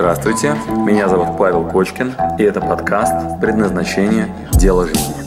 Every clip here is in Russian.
Здравствуйте, меня зовут Павел Кочкин, и это подкаст «Предназначение. Дело жизни».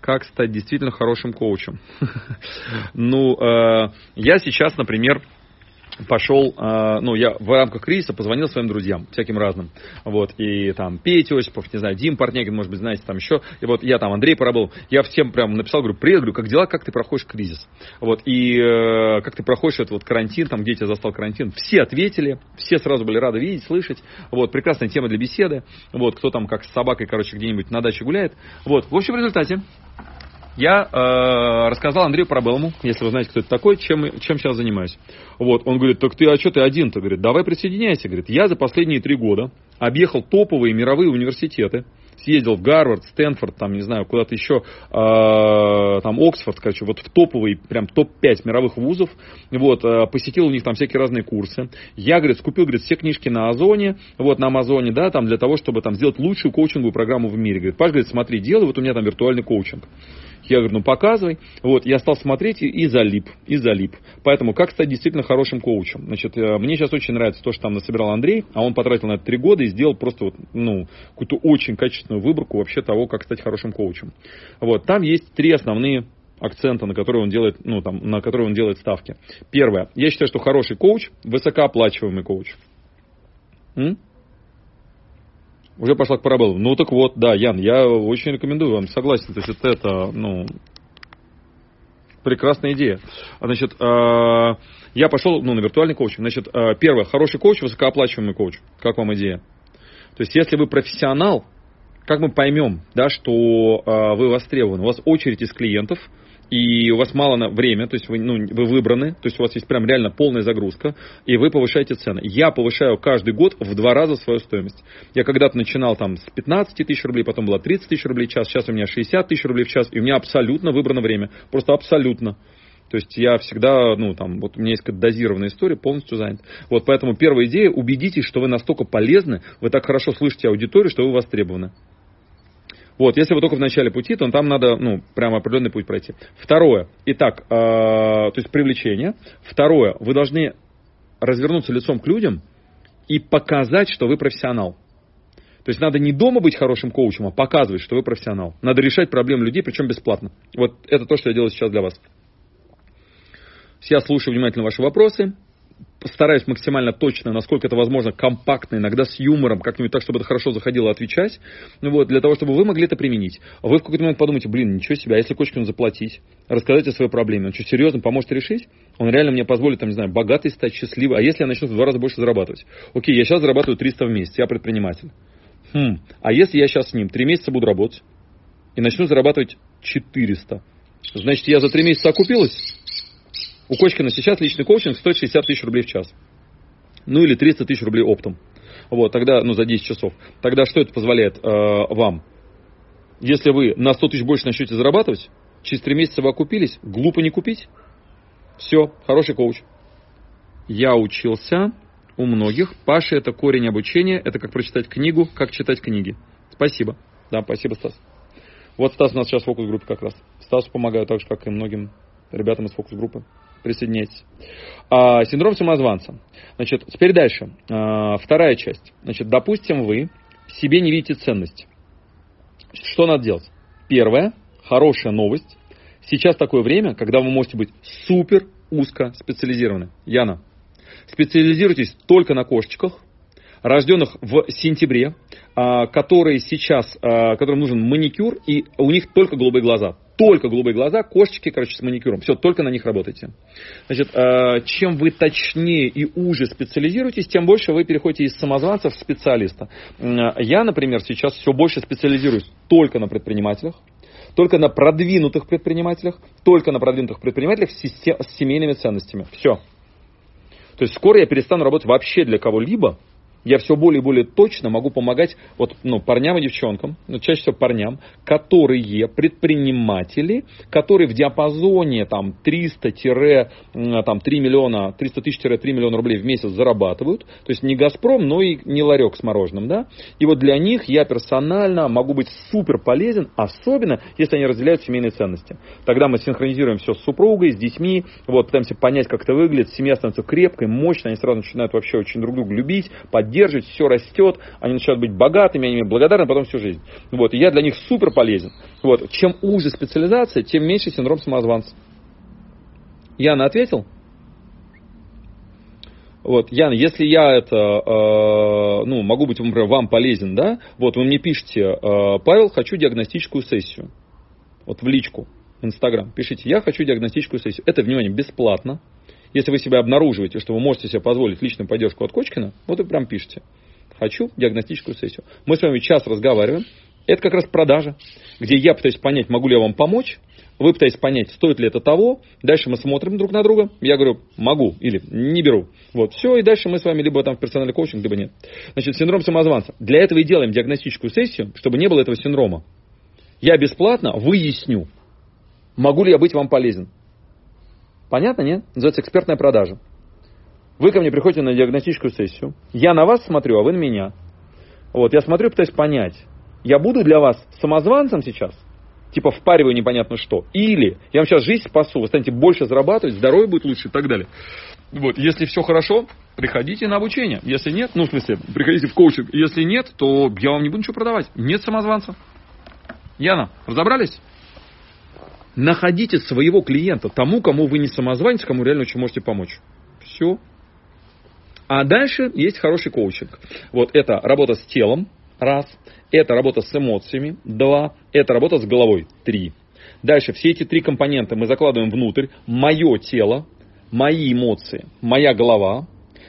Как стать действительно хорошим коучем? Ну, э, я сейчас, например, пошел, э, ну, я в рамках кризиса позвонил своим друзьям, всяким разным, вот, и там Петя Осипов, не знаю, Дим Портнягин, может быть, знаете, там еще, и вот я там, Андрей Парабол, я всем прям написал, говорю, привет, говорю, как дела, как ты проходишь кризис, вот, и э, как ты проходишь этот вот карантин, там, где тебя застал карантин, все ответили, все сразу были рады видеть, слышать, вот, прекрасная тема для беседы, вот, кто там как с собакой, короче, где-нибудь на даче гуляет, вот, в общем, в результате, я э, рассказал Андрею Парабеллому, если вы знаете, кто это такой, чем, чем сейчас занимаюсь. Вот, он говорит, так ты, а что ты один-то? Говорит, давай присоединяйся. Говорит, я за последние три года объехал топовые мировые университеты, съездил в Гарвард, Стэнфорд, там, не знаю, куда-то еще, э, там, Оксфорд, короче, вот в топовые, прям топ-5 мировых вузов, вот, э, посетил у них там всякие разные курсы. Я, говорит, скупил, говорит, все книжки на Озоне, вот, на Амазоне, да, там, для того, чтобы там сделать лучшую коучинговую программу в мире. Говорит, Паш, говорит, смотри, делай, вот у меня там виртуальный коучинг. Я говорю, ну показывай. Вот, я стал смотреть и, залип, и залип. Поэтому, как стать действительно хорошим коучем? Значит, э, мне сейчас очень нравится то, что там насобирал Андрей, а он потратил на это три года и сделал просто вот, ну, какую-то очень качественную выборку вообще того, как стать хорошим коучем. Вот, там есть три основные акцента, на которые он делает, ну, там, на которые он делает ставки. Первое. Я считаю, что хороший коуч, высокооплачиваемый коуч. М? Уже пошла к парабеллам. Ну так вот, да, Ян, я очень рекомендую вам, согласен. То есть это, ну, прекрасная идея. Значит, э, я пошел ну, на виртуальный коучинг. Значит, э, первое, хороший коуч, высокооплачиваемый коуч. Как вам идея? То есть, если вы профессионал, как мы поймем, да, что э, вы востребованы? У вас очередь из клиентов – и у вас мало на время, то есть вы, ну, вы выбраны, то есть у вас есть прям реально полная загрузка, и вы повышаете цены. Я повышаю каждый год в два раза свою стоимость. Я когда-то начинал там с 15 тысяч рублей, потом было 30 тысяч рублей в час, сейчас у меня 60 тысяч рублей в час, и у меня абсолютно выбрано время, просто абсолютно. То есть я всегда, ну, там, вот у меня есть какая-то дозированная история, полностью занят. Вот поэтому первая идея, убедитесь, что вы настолько полезны, вы так хорошо слышите аудиторию, что вы востребованы. Вот, если вы только в начале пути, то там надо, ну, прямо определенный путь пройти. Второе, итак, э, то есть привлечение. Второе, вы должны развернуться лицом к людям и показать, что вы профессионал. То есть надо не дома быть хорошим коучем, а показывать, что вы профессионал. Надо решать проблемы людей, причем бесплатно. Вот это то, что я делаю сейчас для вас. Я слушаю внимательно ваши вопросы, стараюсь максимально точно, насколько это возможно, компактно, иногда с юмором, как-нибудь так, чтобы это хорошо заходило, отвечать, ну вот, для того, чтобы вы могли это применить. Вы в какой-то момент подумаете, блин, ничего себе, а если Кочкину заплатить, рассказать о своей проблеме, он что, серьезно поможет решить? Он реально мне позволит, там, не знаю, богатый стать, счастливый, а если я начну в два раза больше зарабатывать? Окей, я сейчас зарабатываю 300 в месяц, я предприниматель. Хм, а если я сейчас с ним три месяца буду работать и начну зарабатывать 400, значит, я за три месяца окупилась? У Кочкина сейчас личный коучинг стоит 60 тысяч рублей в час. Ну или 300 тысяч рублей оптом. Вот, тогда, ну, за 10 часов. Тогда что это позволяет э, вам? Если вы на 100 тысяч больше начнете зарабатывать, через 3 месяца вы окупились, глупо не купить. Все, хороший коуч. Я учился у многих. Паша это корень обучения. Это как прочитать книгу, как читать книги. Спасибо. Да, спасибо, Стас. Вот Стас у нас сейчас в фокус-группе как раз. Стасу помогаю так же, как и многим ребятам из фокус-группы присоединяйтесь. А, синдром самозванца. Значит, теперь дальше. А, вторая часть. Значит, допустим, вы себе не видите ценность. Что надо делать? Первое, хорошая новость. Сейчас такое время, когда вы можете быть супер узко специализированы. Яна, специализируйтесь только на кошечках, рожденных в сентябре, а, которые сейчас, а, которым нужен маникюр, и у них только голубые глаза. Только голубые глаза, кошечки, короче, с маникюром. Все, только на них работайте. Значит, а, чем вы точнее и уже специализируетесь, тем больше вы переходите из самозванца в специалиста. Я, например, сейчас все больше специализируюсь только на предпринимателях, только на продвинутых предпринимателях, только на продвинутых предпринимателях с семейными ценностями. Все. То есть скоро я перестану работать вообще для кого-либо, я все более и более точно могу помогать вот, ну, парням и девчонкам, ну, чаще всего парням, которые предприниматели, которые в диапазоне там 300-3 миллиона, 300 тысяч-3 миллиона рублей в месяц зарабатывают. То есть не Газпром, но и не ларек с мороженым. Да? И вот для них я персонально могу быть супер полезен, особенно если они разделяют семейные ценности. Тогда мы синхронизируем все с супругой, с детьми, вот, пытаемся понять, как это выглядит, семья становится крепкой, мощной, они сразу начинают вообще очень друг друга любить, поддерживать поддерживать, все растет, они начинают быть богатыми, они мне благодарны потом всю жизнь. Вот, и я для них супер полезен. Вот, чем уже специализация, тем меньше синдром самозванца. Яна ответил? Вот, Яна, если я это, э, ну, могу быть, например, вам полезен, да, вот вы мне пишите, э, Павел, хочу диагностическую сессию. Вот в личку, в Инстаграм. Пишите, я хочу диагностическую сессию. Это, внимание, бесплатно. Если вы себя обнаруживаете, что вы можете себе позволить личную поддержку от Кочкина, вот и прям пишите. Хочу диагностическую сессию. Мы с вами час разговариваем. Это как раз продажа, где я пытаюсь понять, могу ли я вам помочь, вы пытаетесь понять, стоит ли это того. Дальше мы смотрим друг на друга. Я говорю, могу или не беру. Вот, все, и дальше мы с вами либо там в персональный коучинг, либо нет. Значит, синдром самозванца. Для этого и делаем диагностическую сессию, чтобы не было этого синдрома. Я бесплатно выясню, могу ли я быть вам полезен. Понятно, нет? Называется экспертная продажа. Вы ко мне приходите на диагностическую сессию. Я на вас смотрю, а вы на меня. Вот, я смотрю, пытаюсь понять, я буду для вас самозванцем сейчас, типа впариваю непонятно что, или я вам сейчас жизнь спасу, вы станете больше зарабатывать, здоровье будет лучше и так далее. Вот, если все хорошо, приходите на обучение. Если нет, ну, в смысле, приходите в коучинг. Если нет, то я вам не буду ничего продавать. Нет самозванца. Яна, разобрались? Находите своего клиента, тому, кому вы не самозванец, кому реально очень можете помочь. Все. А дальше есть хороший коучинг. Вот это работа с телом, раз. Это работа с эмоциями, два. Это работа с головой, три. Дальше все эти три компонента мы закладываем внутрь. Мое тело, мои эмоции, моя голова.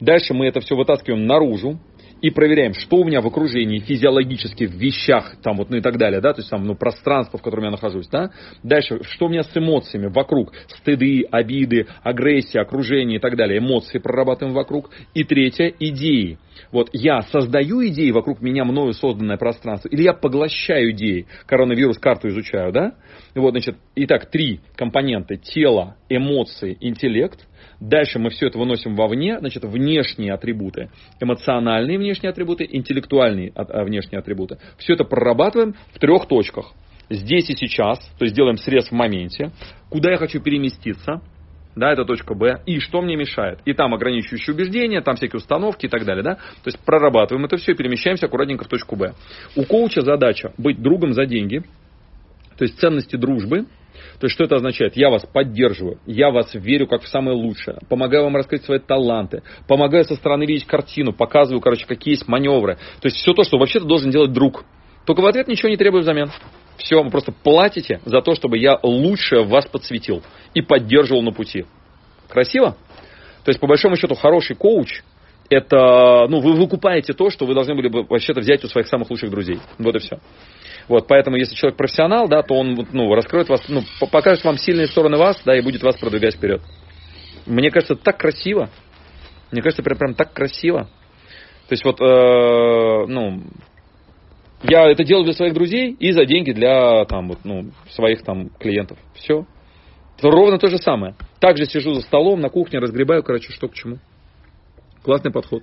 Дальше мы это все вытаскиваем наружу и проверяем, что у меня в окружении, физиологически, в вещах, там вот, ну и так далее, да, то есть там, ну, пространство, в котором я нахожусь, да. Дальше, что у меня с эмоциями вокруг, стыды, обиды, агрессия, окружение и так далее, эмоции прорабатываем вокруг. И третье, идеи. Вот я создаю идеи вокруг меня, мною созданное пространство, или я поглощаю идеи, коронавирус карту изучаю, да? Вот, значит, итак, три компонента, тело, эмоции, интеллект – Дальше мы все это выносим вовне, значит, внешние атрибуты, эмоциональные внешние атрибуты, интеллектуальные а, внешние атрибуты. Все это прорабатываем в трех точках. Здесь и сейчас, то есть делаем срез в моменте, куда я хочу переместиться, да, это точка Б, и что мне мешает. И там ограничивающие убеждения, там всякие установки и так далее, да. То есть прорабатываем это все и перемещаемся аккуратненько в точку Б. У коуча задача быть другом за деньги, то есть ценности дружбы, то есть что это означает? Я вас поддерживаю, я вас верю как в самое лучшее, помогаю вам раскрыть свои таланты, помогаю со стороны видеть картину, показываю, короче, какие есть маневры. То есть все то, что вообще-то должен делать друг. Только в ответ ничего не требую взамен. Все, вы просто платите за то, чтобы я лучшее в вас подсветил и поддерживал на пути. Красиво? То есть, по большому счету, хороший коуч – это, ну, вы выкупаете то, что вы должны были бы вообще-то взять у своих самых лучших друзей. Вот и все. Вот, поэтому, если человек профессионал, да, то он ну, раскроет вас, ну, покажет вам сильные стороны вас, да, и будет вас продвигать вперед. Мне кажется, так красиво. Мне кажется, прям, прям так красиво. То есть вот, э, ну, я это делаю для своих друзей и за деньги для там, вот, ну, своих там клиентов. Все. Это ровно то же самое. Также сижу за столом на кухне, разгребаю, короче, что к чему. Классный подход.